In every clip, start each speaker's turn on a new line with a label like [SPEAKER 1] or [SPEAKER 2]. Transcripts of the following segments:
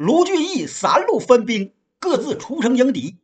[SPEAKER 1] 卢俊义三路分兵，各自出城迎敌。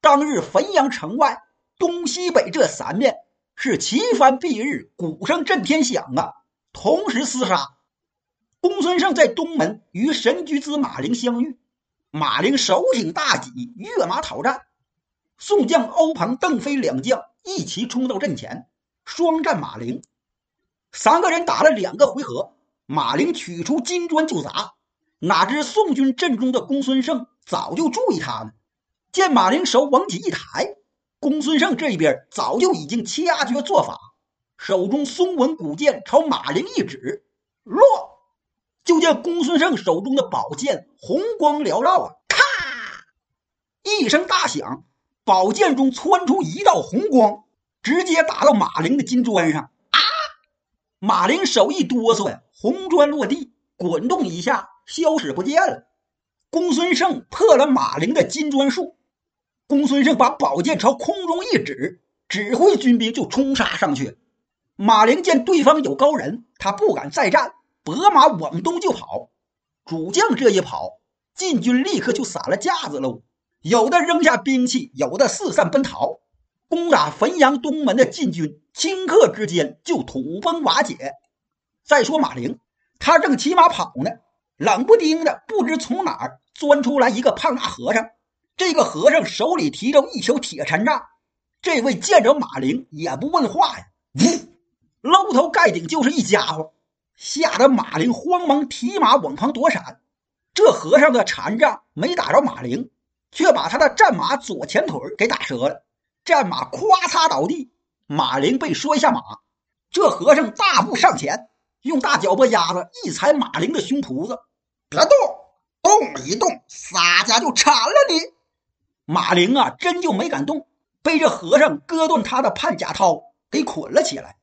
[SPEAKER 1] 当日汾阳城外东西北这三面是旗帆蔽日，鼓声震天响啊！同时厮杀。公孙胜在东门与神驹子马陵相遇，马陵手挺大戟，跃马讨战。宋将欧鹏、邓飞两将一齐冲到阵前，双战马陵。三个人打了两个回合，马陵取出金砖就砸。哪知宋军阵中的公孙胜早就注意他呢，见马陵手往起一抬，公孙胜这一边早就已经掐诀做法，手中松纹古剑朝马陵一指，落。就见公孙胜手中的宝剑红光缭绕啊，咔一声大响，宝剑中窜出一道红光，直接打到马陵的金砖上啊！马陵手一哆嗦呀，红砖落地，滚动一下。消失不见了。公孙胜破了马陵的金砖术。公孙胜把宝剑朝空中一指，指挥军兵就冲杀上去。马陵见对方有高人，他不敢再战，拨马往东就跑。主将这一跑，晋军立刻就散了架子喽。有的扔下兵器，有的四散奔逃。攻打汾阳东门的晋军，顷刻之间就土崩瓦解。再说马陵，他正骑马跑呢。冷不丁的，不知从哪儿钻出来一个胖大和尚。这个和尚手里提着一球铁禅杖。这位见着马陵也不问话呀，呜，搂头盖顶就是一家伙，吓得马陵慌忙提马往旁躲闪。这和尚的禅杖没打着马陵，却把他的战马左前腿给打折了。战马咵嚓倒地，马陵被摔下马。这和尚大步上前，用大脚巴丫子一踩马陵的胸脯子。别动，动一动，洒家就铲了你。马陵啊，真就没敢动，被这和尚割断他的判甲套，给捆了起来。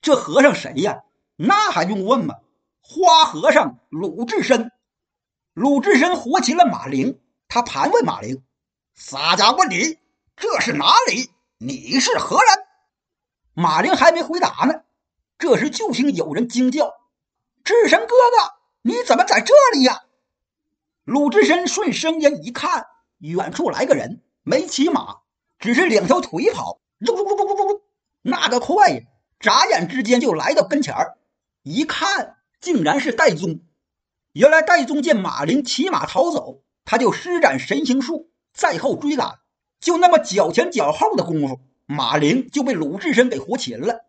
[SPEAKER 1] 这和尚谁呀？那还用问吗？花和尚鲁智深。鲁智深活擒了马陵，他盘问马陵：“洒家问你，这是哪里？你是何人？”马陵还没回答呢，这时就听有人惊叫：“智深哥哥！”你怎么在这里呀？鲁智深顺声音一看，远处来个人，没骑马，只是两条腿跑，那个快呀！眨眼之间就来到跟前儿，一看，竟然是戴宗。原来戴宗见马陵骑马逃走，他就施展神行术，在后追赶。就那么脚前脚后的功夫，马陵就被鲁智深给活擒了。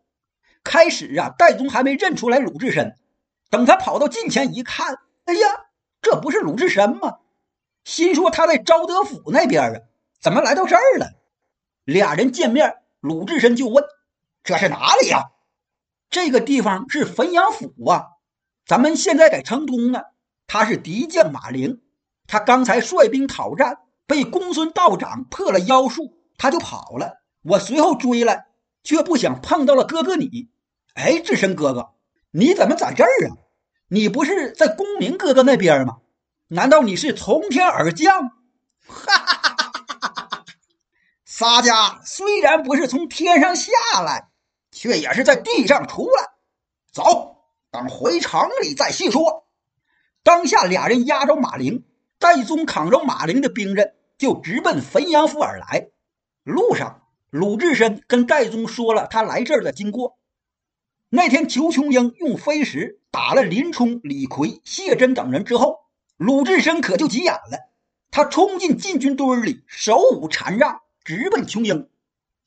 [SPEAKER 1] 开始啊，戴宗还没认出来鲁智深。等他跑到近前一看，哎呀，这不是鲁智深吗？心说他在昭德府那边啊，怎么来到这儿了？俩人见面，鲁智深就问：“这是哪里呀？”这个地方是汾阳府啊，咱们现在在城东呢。他是敌将马陵，他刚才率兵讨战，被公孙道长破了妖术，他就跑了。我随后追来，却不想碰到了哥哥你。哎，智深哥哥。你怎么在这儿啊？你不是在公明哥哥那边吗？难道你是从天而降？哈哈哈哈哈哈！洒家虽然不是从天上下来，却也是在地上出来。走，等回城里再细说。当下俩人押着马陵，戴宗扛着马陵的兵刃，就直奔汾阳府而来。路上，鲁智深跟戴宗说了他来这儿的经过。那天，裘琼英用飞石打了林冲、李逵、谢真等人之后，鲁智深可就急眼了。他冲进禁军堆里，手舞禅杖，直奔琼英。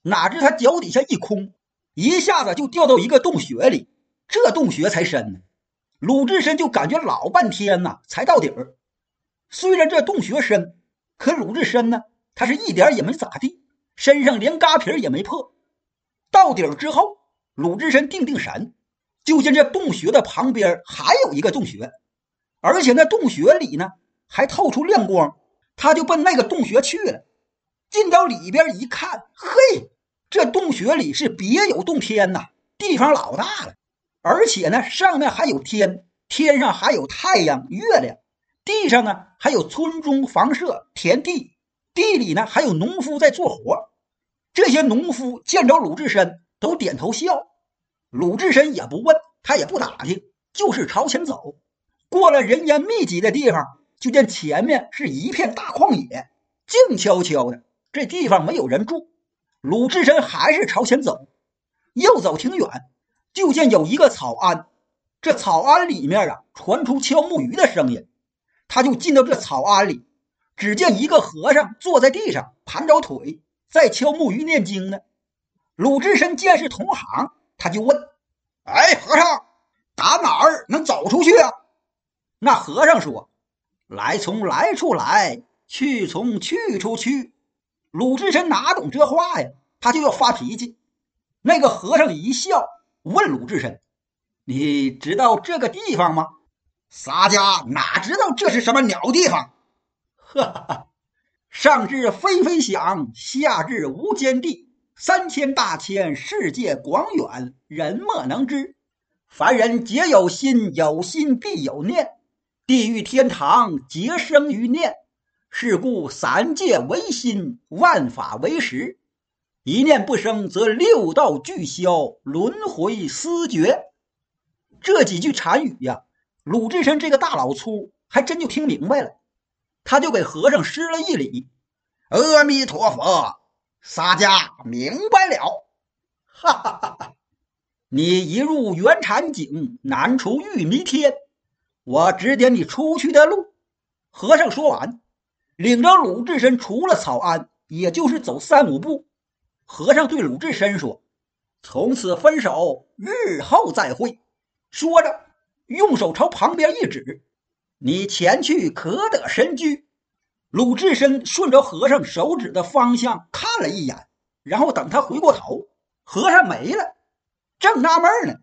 [SPEAKER 1] 哪知他脚底下一空，一下子就掉到一个洞穴里。这洞穴才深呢，鲁智深就感觉老半天呐，才到底儿。虽然这洞穴深，可鲁智深呢，他是一点也没咋地，身上连嘎皮也没破。到底儿之后。鲁智深定定神，就见这洞穴的旁边还有一个洞穴，而且那洞穴里呢还透出亮光，他就奔那个洞穴去了。进到里边一看，嘿，这洞穴里是别有洞天呐，地方老大了，而且呢上面还有天，天上还有太阳、月亮，地上呢还有村中房舍、田地，地里呢还有农夫在做活。这些农夫见着鲁智深。都点头笑，鲁智深也不问，他也不打听，就是朝前走。过了人烟密集的地方，就见前面是一片大旷野，静悄悄的，这地方没有人住。鲁智深还是朝前走，又走挺远，就见有一个草庵。这草庵里面啊，传出敲木鱼的声音。他就进到这草庵里，只见一个和尚坐在地上，盘着腿，在敲木鱼念经呢。鲁智深见是同行，他就问：“哎，和尚，打哪儿能走出去啊？”那和尚说：“来从来处来，去从去处去。”鲁智深哪懂这话呀？他就要发脾气。那个和尚一笑，问鲁智深：“你知道这个地方吗？”
[SPEAKER 2] 洒家哪知道这是什么鸟地方？
[SPEAKER 1] 哈哈，上至飞飞翔，下至无间地，三千大千世界广远，人莫能知。凡人皆有心，有心必有念。地狱天堂皆生于念。是故三界唯心，万法唯识。一念不生，则六道俱消，轮回思绝。这几句禅语呀，鲁智深这个大老粗还真就听明白了。他就给和尚施了一礼：“
[SPEAKER 2] 阿弥陀佛，洒家明白了。”
[SPEAKER 1] 哈哈哈哈！你一入圆禅境，难出玉弥天。我指点你出去的路。和尚说完。领着鲁智深出了草庵，也就是走三五步，和尚对鲁智深说：“从此分手，日后再会。”说着，用手朝旁边一指：“你前去可得神居。”鲁智深顺着和尚手指的方向看了一眼，然后等他回过头，和尚没了。正纳闷呢，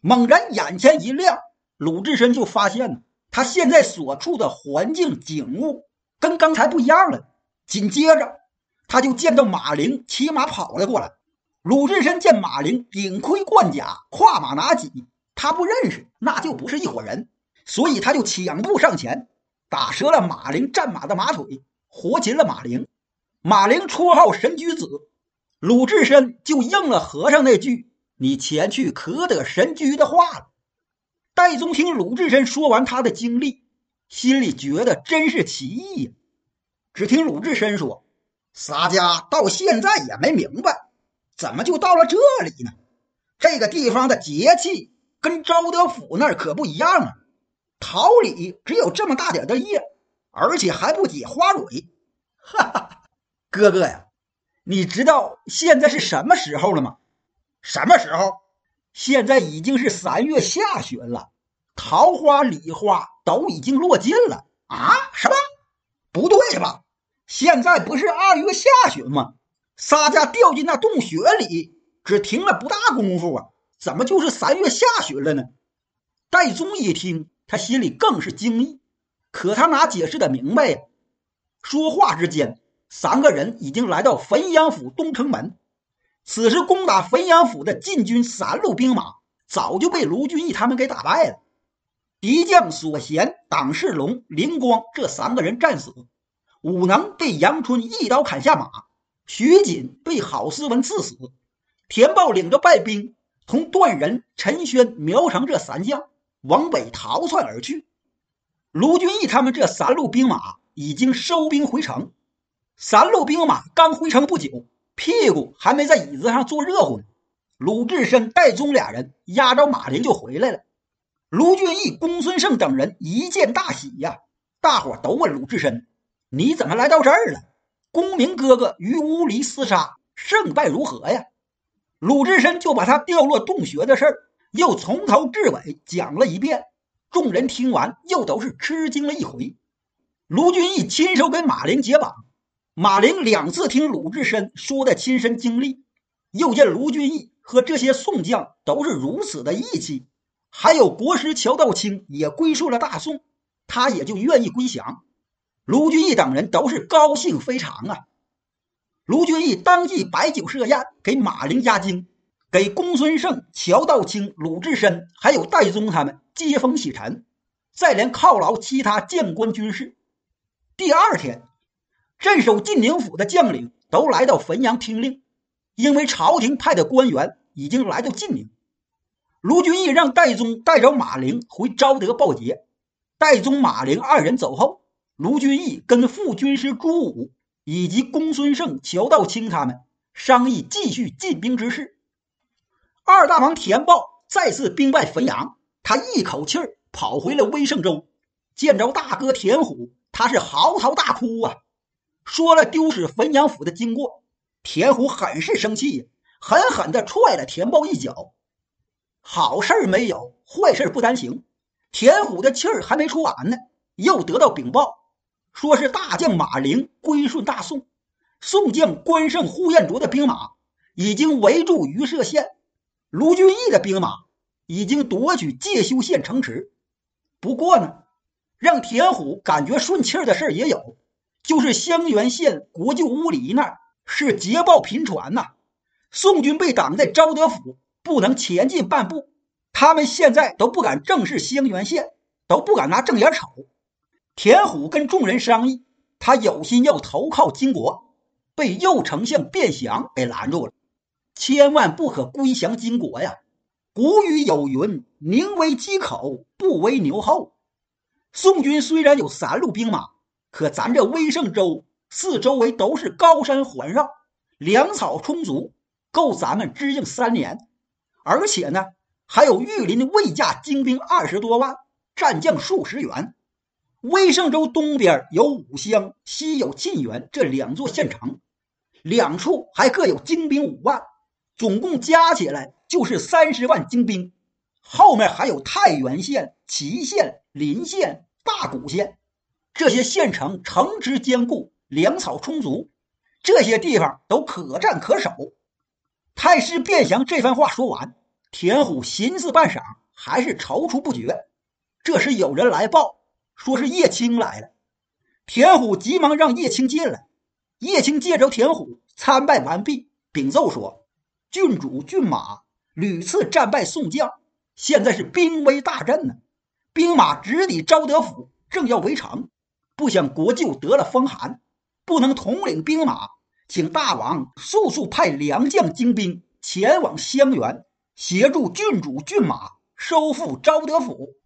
[SPEAKER 1] 猛然眼前一亮，鲁智深就发现了他现在所处的环境景物。跟刚才不一样了。紧接着，他就见到马陵骑马跑了过来。鲁智深见马陵顶盔贯甲，跨马拿戟，他不认识，那就不是一伙人，所以他就抢步上前，打折了马陵战马的马腿，活擒了马陵。马陵绰号神驹子，鲁智深就应了和尚那句“你前去可得神驹”的话了。戴宗听鲁智深说完他的经历。心里觉得真是奇异呀！只听鲁智深说：“洒家到现在也没明白，怎么就到了这里呢？这个地方的节气跟昭德府那儿可不一样啊！桃李只有这么大点的叶，而且还不结花蕊。”哈哈，哥哥呀，你知道现在是什么时候了吗？
[SPEAKER 2] 什么时候？
[SPEAKER 1] 现在已经是三月下旬了。桃花、李花都已经落尽了
[SPEAKER 2] 啊！什么？不对吧？
[SPEAKER 1] 现在不是二月下旬吗？洒家掉进那洞穴里，只停了不大功夫啊，怎么就是三月下旬了呢？戴宗一听，他心里更是惊异，可他哪解释的明白呀？说话之间，三个人已经来到汾阳府东城门。此时攻打汾阳府的禁军三路兵马，早就被卢俊义他们给打败了。敌将索贤、党世龙、灵光这三个人战死，武能被杨春一刀砍下马，徐锦被郝思文刺死，田豹领着败兵，同段仁、陈轩、苗成这三将往北逃窜而去。卢俊义他们这三路兵马已经收兵回城。三路兵马刚回城不久，屁股还没在椅子上坐热乎呢，鲁智深、戴宗俩人压着马林就回来了。卢俊义、公孙胜等人一见大喜呀！大伙都问鲁智深：“你怎么来到这儿了？公明哥哥与乌离厮杀，胜败如何呀？”鲁智深就把他掉落洞穴的事儿又从头至尾讲了一遍。众人听完，又都是吃惊了一回。卢俊义亲手给马林解绑，马林两次听鲁智深说的亲身经历，又见卢俊义和这些宋将都是如此的义气。还有国师乔道清也归顺了大宋，他也就愿意归降。卢俊义等人都是高兴非常啊！卢俊义当即摆酒设宴，给马陵压惊，给公孙胜、乔道清、鲁智深还有戴宗他们接风洗尘，再连犒劳其他将官军士。第二天，镇守晋宁府的将领都来到汾阳听令，因为朝廷派的官员已经来到晋宁。卢俊义让戴宗带着马陵回昭德报捷。戴宗、马陵二人走后，卢俊义跟副军师朱武以及公孙胜、乔道清他们商议继续进兵之事。二大王田豹再次兵败汾阳，他一口气儿跑回了威胜州，见着大哥田虎，他是嚎啕大哭啊！说了丢失汾阳府的经过，田虎很是生气，狠狠地踹了田豹一脚。好事没有，坏事不单行。田虎的气儿还没出完呢，又得到禀报，说是大将马陵归顺大宋，宋将关胜、呼延灼的兵马已经围住榆社县，卢俊义的兵马已经夺取介休县城池。不过呢，让田虎感觉顺气儿的事也有，就是襄垣县国舅乌里那儿是捷报频传呐，宋军被挡在昭德府，不能前进半步。他们现在都不敢正视襄垣县，都不敢拿正眼瞅。田虎跟众人商议，他有心要投靠金国，被右丞相卞祥给拦住了。千万不可归降金国呀！古语有云：“宁为鸡口，不为牛后。”宋军虽然有三路兵马，可咱这威胜州四周围都是高山环绕，粮草充足，够咱们支应三年。而且呢。还有玉林的魏家精兵二十多万，战将数十员。威胜州东边有武乡，西有沁源这两座县城，两处还各有精兵五万，总共加起来就是三十万精兵。后面还有太原县、祁县、临县、大谷县，这些县城城池坚固，粮草充足，这些地方都可战可守。太师卞祥这番话说完。田虎寻思半晌，还是踌躇不决。这时有人来报，说是叶青来了。田虎急忙让叶青进来。叶青见着田虎，参拜完毕，禀奏说：“郡主郡马屡次战败宋将，现在是兵危大阵呢。兵马直抵昭德府，正要围城，不想国舅得了风寒，不能统领兵马，请大王速速派良将精兵前往襄垣。”协助郡主郡马收复昭德府。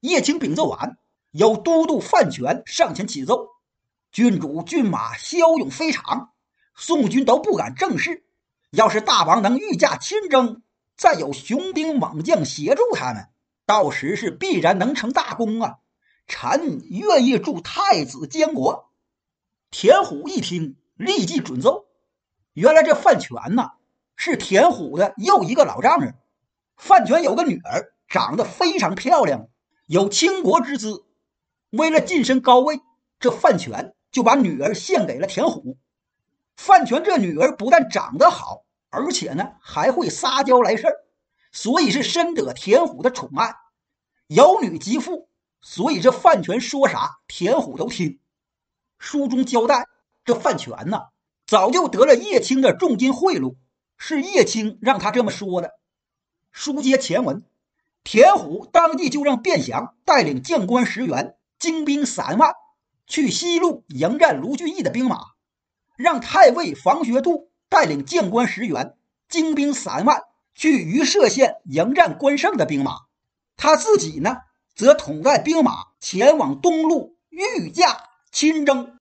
[SPEAKER 1] 叶青禀奏完，有都督范全上前启奏：郡主郡马骁勇非常，宋军都不敢正视。要是大王能御驾亲征，再有雄兵猛将协助他们，到时是必然能成大功啊！臣愿意助太子监国。田虎一听，立即准奏。原来这范全呐。是田虎的又一个老丈人，范全有个女儿，长得非常漂亮，有倾国之姿。为了晋升高位，这范全就把女儿献给了田虎。范全这女儿不但长得好，而且呢还会撒娇来事儿，所以是深得田虎的宠爱。有女即妇，所以这范权说啥，田虎都听。书中交代，这范权呢早就得了叶青的重金贿赂。是叶青让他这么说的。书接前文，田虎当即就让卞祥带领将官十员、精兵三万去西路迎战卢俊义的兵马，让太尉房学度带领将官十员、精兵三万去榆社县迎战关胜的兵马，他自己呢，则统带兵马前往东路御驾亲征。